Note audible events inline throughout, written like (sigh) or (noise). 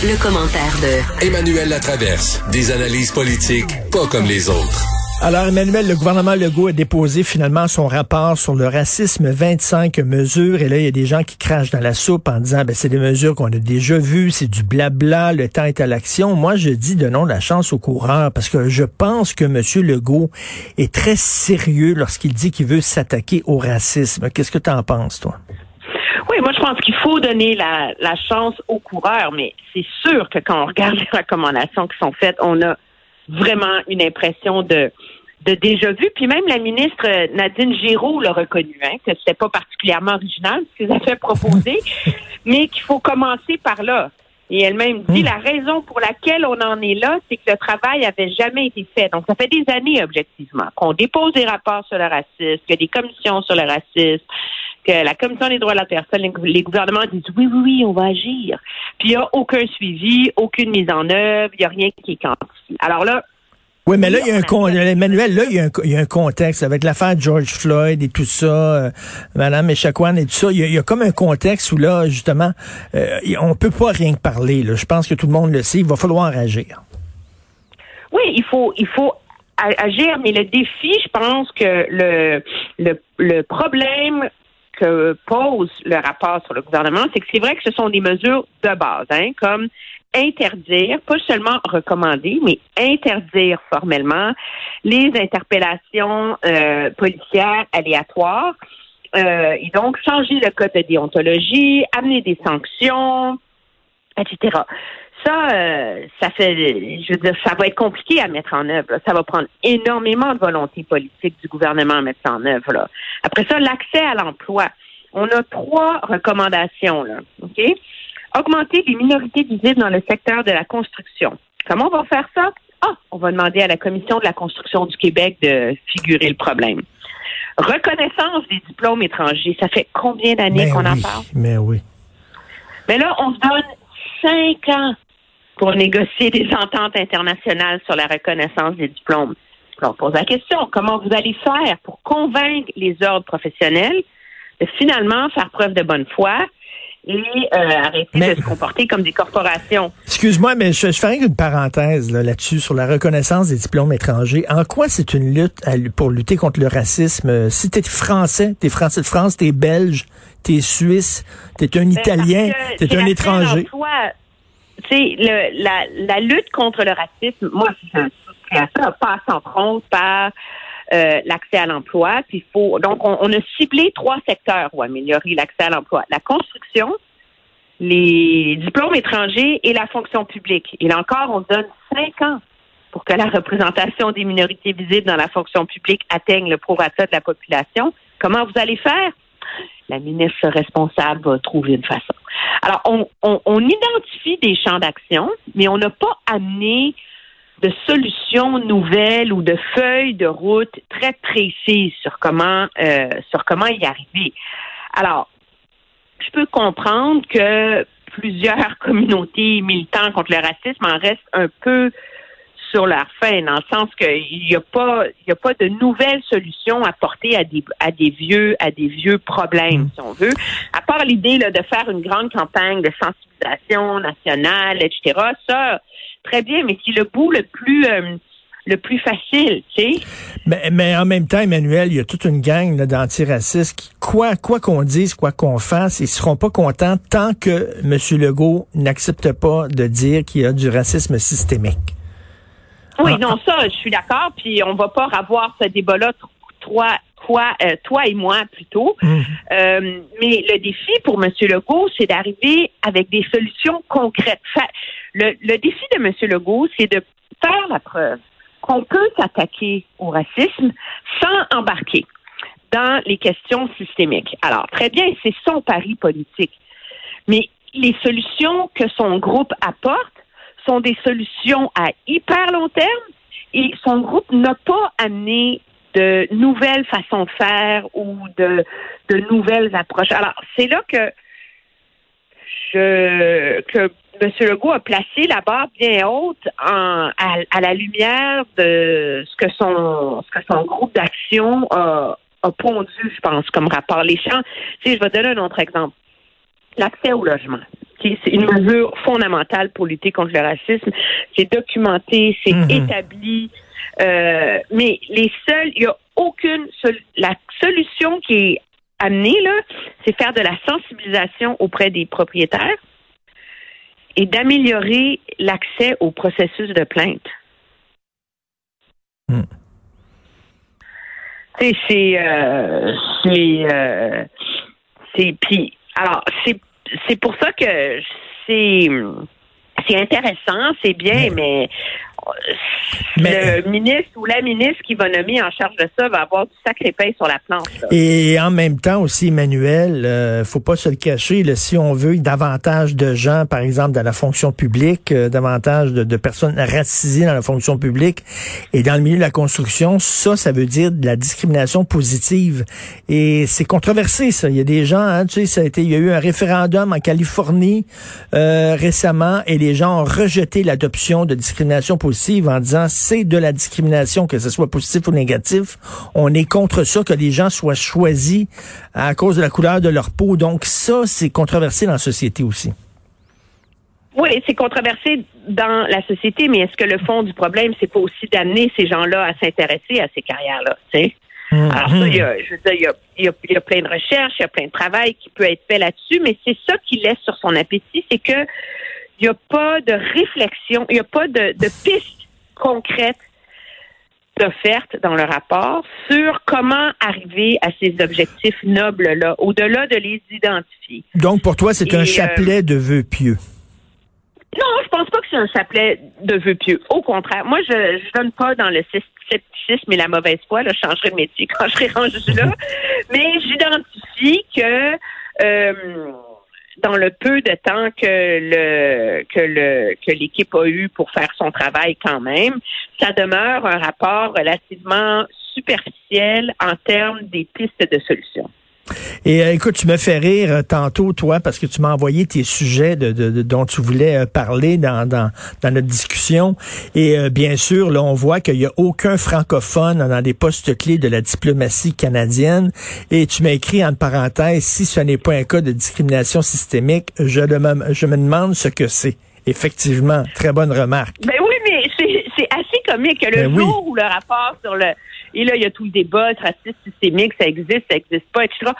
Le, commentaire de Emmanuel Latraverse. Des analyses politiques pas comme les autres. Alors, Emmanuel, le gouvernement Legault a déposé finalement son rapport sur le racisme, 25 mesures. Et là, il y a des gens qui crachent dans la soupe en disant, ben, c'est des mesures qu'on a déjà vues, c'est du blabla, le temps est à l'action. Moi, je dis de non la chance au coureur parce que je pense que M. Legault est très sérieux lorsqu'il dit qu'il veut s'attaquer au racisme. Qu'est-ce que tu en penses, toi? Oui, moi je pense qu'il faut donner la, la chance aux coureurs, mais c'est sûr que quand on regarde les recommandations qui sont faites, on a vraiment une impression de, de déjà vu. Puis même la ministre Nadine Giraud l'a reconnu, hein, que c'était pas particulièrement original ce qu'ils avaient proposé, (laughs) mais qu'il faut commencer par là. Et elle-même dit hmm. la raison pour laquelle on en est là, c'est que le travail avait jamais été fait. Donc, ça fait des années, objectivement, qu'on dépose des rapports sur le racisme, qu'il y a des commissions sur le racisme, la Commission des droits de la personne, les gouvernements disent oui, oui, oui, on va agir. Puis il n'y a aucun suivi, aucune mise en œuvre, il n'y a rien qui est quantifié. Alors là, oui, mais là, il y a un contexte. Emmanuel, là, il y, a un, il y a un contexte avec l'affaire George Floyd et tout ça, euh, Madame Echaquan et tout ça. Il y, a, comme un contexte où là, justement, euh, on peut pas rien parler. Là. Je pense que tout le monde le sait. Il va falloir agir. Oui, il faut, il faut agir, mais le défi, je pense que le, le, le problème que pose le rapport sur le gouvernement, c'est que c'est vrai que ce sont des mesures de base, hein, comme interdire, pas seulement recommander, mais interdire formellement les interpellations euh, policières aléatoires. Euh, et donc changer le code de déontologie, amener des sanctions, etc. Ça, euh, ça fait, je veux dire, ça va être compliqué à mettre en œuvre. Ça va prendre énormément de volonté politique du gouvernement à mettre ça en œuvre. Là. Après ça, l'accès à l'emploi. On a trois recommandations là, ok? Augmenter les minorités visibles dans le secteur de la construction. Comment on va faire ça? Ah, on va demander à la Commission de la construction du Québec de figurer le problème. Reconnaissance des diplômes étrangers. Ça fait combien d'années qu'on en parle? Mais oui. Mais là, on se donne cinq ans pour négocier des ententes internationales sur la reconnaissance des diplômes. on pose la question, comment vous allez faire pour convaincre les ordres professionnels de finalement faire preuve de bonne foi et euh, arrêter de se comporter comme des corporations? Excuse-moi, mais je, je ferai une parenthèse là-dessus sur la reconnaissance des diplômes étrangers. En quoi c'est une lutte pour lutter contre le racisme? Si t'es français, t'es français de France, t'es belge, t'es suisse, t'es un ben, Italien, t'es un étranger sais, la, la lutte contre le racisme, moi, ça passe entre autres par euh, l'accès à l'emploi. Puis faut donc on, a ciblé trois secteurs pour améliorer l'accès à l'emploi la construction, les diplômes étrangers et la fonction publique. Et là encore, on donne cinq ans pour que la représentation des minorités visibles dans la fonction publique atteigne le prorata de la population. Comment vous allez faire? La ministre responsable va trouver une façon. Alors, on, identifie des champs d'action, mais on n'a pas amené de solutions nouvelles ou de feuilles de route très précises sur comment euh, sur comment y arriver. Alors, je peux comprendre que plusieurs (laughs) communautés militants contre le racisme en restent un peu sur leur fin, dans le sens qu'il n'y a pas, il a pas de nouvelles solutions à porter à des, à des vieux, à des vieux problèmes, si on veut. À part l'idée de faire une grande campagne de sensibilisation nationale, etc. Ça, très bien, mais c'est le bout le plus euh, le plus facile, tu sais. Mais, mais, en même temps, Emmanuel, il y a toute une gang d'antiracistes qui, quoi quoi qu'on dise, quoi qu'on fasse, ils seront pas contents tant que M. Legault n'accepte pas de dire qu'il y a du racisme systémique. Oui, ah, non, ça, je suis d'accord. Puis on va pas avoir ce débat-là, toi, toi, euh, toi et moi plutôt. Mmh. Euh, mais le défi pour M. Legault, c'est d'arriver avec des solutions concrètes. Le, le défi de M. Legault, c'est de faire la preuve qu'on peut s'attaquer au racisme sans embarquer dans les questions systémiques. Alors, très bien, c'est son pari politique. Mais les solutions que son groupe apporte sont des solutions à hyper long terme et son groupe n'a pas amené de nouvelles façons de faire ou de, nouvelles approches. Alors, c'est là que M. Legault a placé la barre bien haute à, la lumière de ce que son groupe d'action a, pondu, je pense, comme rapport. Les champs, si je vais donner un autre exemple. L'accès au logement. C'est une mesure fondamentale pour lutter contre le racisme. C'est documenté, c'est Mhm. établi. Euh, mais les seuls, il n'y a aucune la solution qui est amenée là, c'est faire de la sensibilisation auprès des propriétaires et d'améliorer l'accès au processus de plainte. Hmm. C'est euh, c'est euh, c'est puis alors c'est c'est pour ça que c'est c'est intéressant, c'est bien, mais, Mais- le ministre ou la ministre qui va nommer en charge de ça va avoir du sacré pain sur la planche. là. Et en même temps aussi, Emmanuel, euh, faut pas se le cacher, là, si on veut davantage de gens, par exemple, dans la fonction publique, euh, davantage de, de personnes racisées dans la fonction publique et dans le milieu de la construction, ça, ça veut dire de la discrimination positive. Et c'est controversé, ça. Il y a des gens, hein, tu sais, ça a été, il y a eu un référendum en Californie euh, récemment et les gens ont rejeté l'adoption de discrimination positive en disant c'est de la discrimination, que ce soit positif ou négatif. On est contre ça, que les gens soient choisis à cause de la couleur de leur peau. Donc ça, c'est controversé dans la société aussi. Oui, c'est controversé dans la société, mais est-ce que le fond du problème, c'est pas aussi d'amener ces gens-là à s'intéresser à ces carrières-là, tu sais? Alors ça, il y a, je veux dire, il y a, il y a- il y a plein de recherches, il y a plein de travail qui peut être fait là-dessus, mais c'est ça qui laisse sur son appétit, c'est que il n'y a pas de réflexion, il n'y a pas de, de pistes concrètes d'offertes dans le rapport sur comment arriver à ces objectifs nobles-là, au-delà de les identifier. Donc pour toi, c'est un euh, chapelet de vœux pieux. Non, je pense pas que c'est un chapelet de vœux pieux. Au contraire, moi, je je donne pas dans le scepticisme et la mauvaise foi. Là, je changerai de métier quand je serai (laughs) rendu là. (laughs) Mais j'identifie que euh, dans le peu de temps que le que le que l'équipe a eu pour faire son travail quand même, ça demeure un rapport relativement superficiel en termes des pistes de solutions. Et euh, écoute, tu me fais rire euh, tantôt, toi, parce que tu m'as envoyé tes sujets de, de- de- dont tu voulais euh, parler dans, dans, dans notre discussion. Et euh, bien sûr, là, on voit qu'il n'y a aucun francophone dans des postes clés de la diplomatie canadienne. Et tu m'as écrit en parenthèse, si ce n'est pas un cas de discrimination systémique, je, me, je me demande ce que c'est. Effectivement, très bonne remarque. Ben oui, mais c'est assez comique. Le Ben oui. jour où le rapport sur le... Et là, il y a tout le débat, le racisme systémique, ça existe, ça existe pas, etc.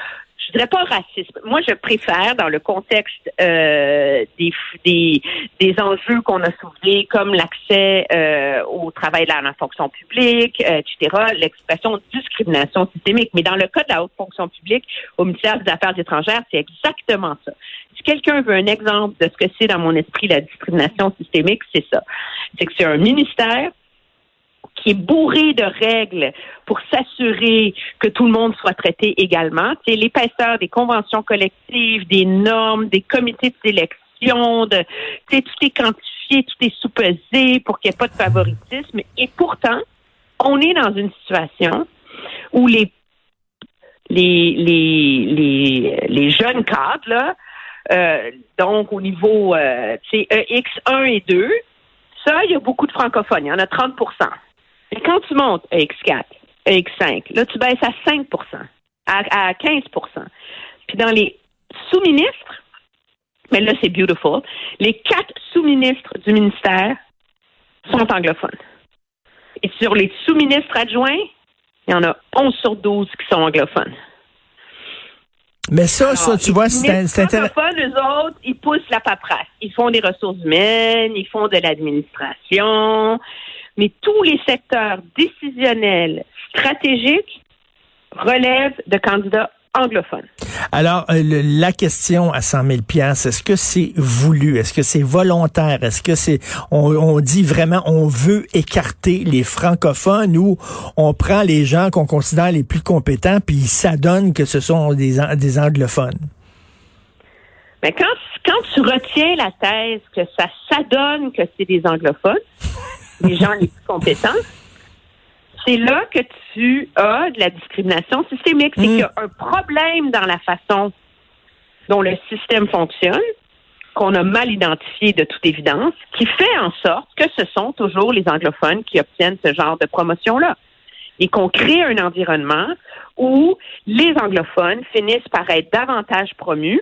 Je dirais pas racisme. Moi, je préfère, dans le contexte euh, des, des, des enjeux qu'on a soulevés, comme l'accès euh, au travail dans la fonction publique, euh, etc., l'expression discrimination systémique. Mais dans le cas de la haute fonction publique, au ministère des Affaires étrangères, c'est exactement ça. Si quelqu'un veut un exemple de ce que c'est dans mon esprit la discrimination systémique, c'est ça. C'est que c'est un ministère qui est bourré de règles pour s'assurer que tout le monde soit traité également. C'est l'épaisseur des conventions collectives, des normes, des comités de sélection, de, tout est quantifié, tout est sous-pesé pour qu'il n'y ait pas de favoritisme. Et pourtant, on est dans une situation où les les les les, jeunes cadres là, euh, donc au niveau euh, tu sais, EX1 et 2, ça il y a beaucoup de francophones, il y en a 30 mais quand tu montes à X4, à X5, là, tu baisses à 5 à, à 15% Puis dans les sous-ministres, mais là, c'est beautiful, les quatre sous-ministres du ministère sont anglophones. Et sur les sous-ministres adjoints, il y en a 11 sur 12 qui sont anglophones. Mais ça, Alors, ça, tu les vois, c'est intéressant. eux autres, ils poussent la paperasse. Ils font des ressources humaines, ils font de l'administration, mais tous les secteurs décisionnels stratégiques relèvent de candidats anglophones. Alors, euh, le- la question à 100 000 est-ce que c'est voulu? Est-ce que c'est volontaire? Est-ce que c'est, on, on dit vraiment, on veut écarter les francophones ou on prend les gens qu'on considère les plus compétents puis ils s'adonnent que ce sont des, des anglophones? Mais quand, quand tu retiens la thèse que ça s'adonne que c'est des anglophones, les gens les plus compétents, c'est là que tu as de la discrimination systémique. C'est Mm. qu'il y a un problème dans la façon dont le système fonctionne, qu'on a mal identifié de toute évidence, qui fait en sorte que ce sont toujours les anglophones qui obtiennent ce genre de promotion-là. Et qu'on crée un environnement où les anglophones finissent par être davantage promus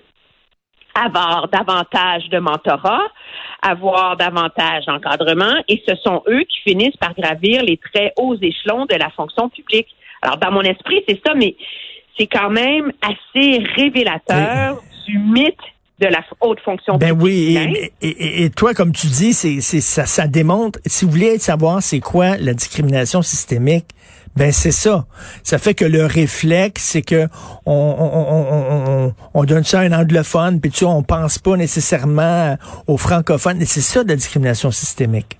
avoir davantage de mentorat, avoir davantage d'encadrement, et ce sont eux qui finissent par gravir les très hauts échelons de la fonction publique. Alors, dans mon esprit, c'est ça, mais c'est quand même assez révélateur du mythe de la haute fonction ben publique. oui, et, et, toi, comme tu dis, c'est, c'est ça, ça démontre. Si vous voulez savoir c'est quoi la discrimination systémique, ben c'est ça. Ça fait que le réflexe, c'est que on, on, on, on, donne ça à un anglophone, puis tu vois, on pense pas nécessairement aux francophones. Et c'est ça de la discrimination systémique.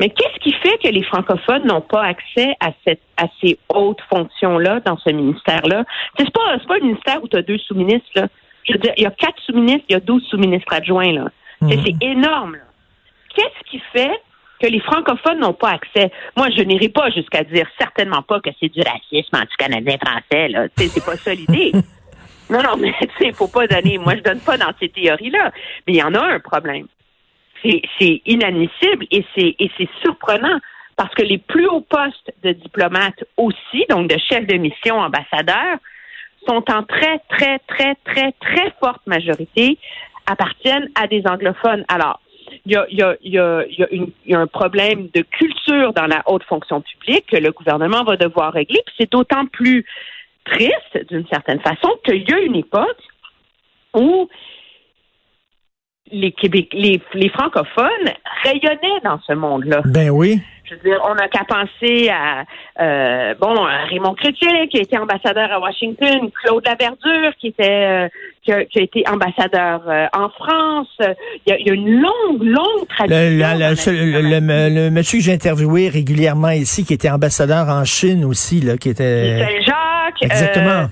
Mais qu'est-ce qui fait que les francophones n'ont pas accès à cette à ces hautes fonctions-là dans ce ministère-là? C'est pas, c'est pas un ministère où tu as deux sous-ministres, là. Je veux dire, il y a quatre sous-ministres, il y a douze sous-ministres adjoints, là. C'est mhm. énorme, Qu'est-ce qui fait que les francophones n'ont pas accès. Moi, je n'irai pas jusqu'à dire certainement pas que c'est du racisme anti-canadien français. Là, c'est pas ça l'idée. (laughs) non, non, mais tu sais, faut pas donner. Moi, je donne pas dans ces théories-là. Mais il y en a un problème. C'est inadmissible et c'est et c'est surprenant parce que les plus hauts postes de diplomates aussi, donc de chefs de mission, ambassadeurs, sont en très, très, très, très, très forte majorité appartiennent à des anglophones. Alors, il y a, y, a, y, a, y a, un problème de culture dans la haute fonction publique que le gouvernement va devoir régler. Puis c'est d'autant plus triste, d'une certaine façon, qu'il y a une époque où les, les francophones rayonnaient dans ce monde-là. Ben oui. Je veux dire, on n'a qu'à penser à euh, bon Raymond Chrétien qui a été ambassadeur à Washington, Claude Laverdure qui était euh, qui, a, été ambassadeur euh, en France. Il y, a, une longue, longue tradition. Le, monsieur que j'ai interviewé régulièrement ici, qui était ambassadeur en Chine aussi, là, qui était. Saint-Jacques. Exactement.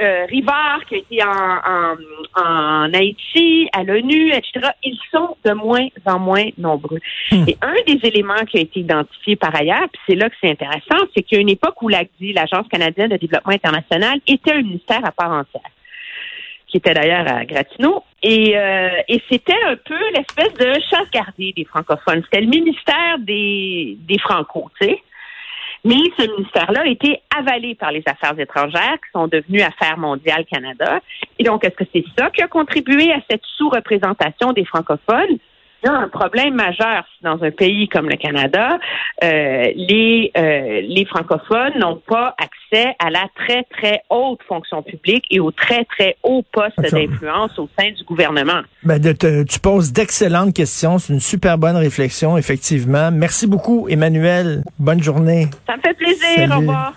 Euh, Rivard, qui a été en, en, Haïti, à l'ONU, etc., ils sont de moins en moins nombreux. Hmm. Et un des éléments qui a été identifié par ailleurs, puis c'est là que c'est intéressant, c'est qu'il y a une époque où l'ACDI, l'Agence canadienne de développement international, était un ministère à part entière qui était d'ailleurs à Gatineau. Et, euh, et c'était un peu l'espèce de chasse gardée des francophones. C'était le ministère des, des francos, tu sais. Mais ce ministère-là a été avalé par les affaires étrangères qui sont devenues Affaires mondiales Canada. Et donc, est-ce que c'est ça qui a contribué à cette sous-représentation des francophones? Il y a un problème majeur dans un pays comme le Canada, euh, les, euh, les francophones n'ont pas accès à la très, très haute fonction publique et aux très, très hauts postes d'influence au sein du gouvernement. Ben de tu poses d'excellentes questions. C'est une super bonne réflexion, effectivement. Merci beaucoup, Emmanuel. Bonne journée. Ça me fait plaisir. Au revoir.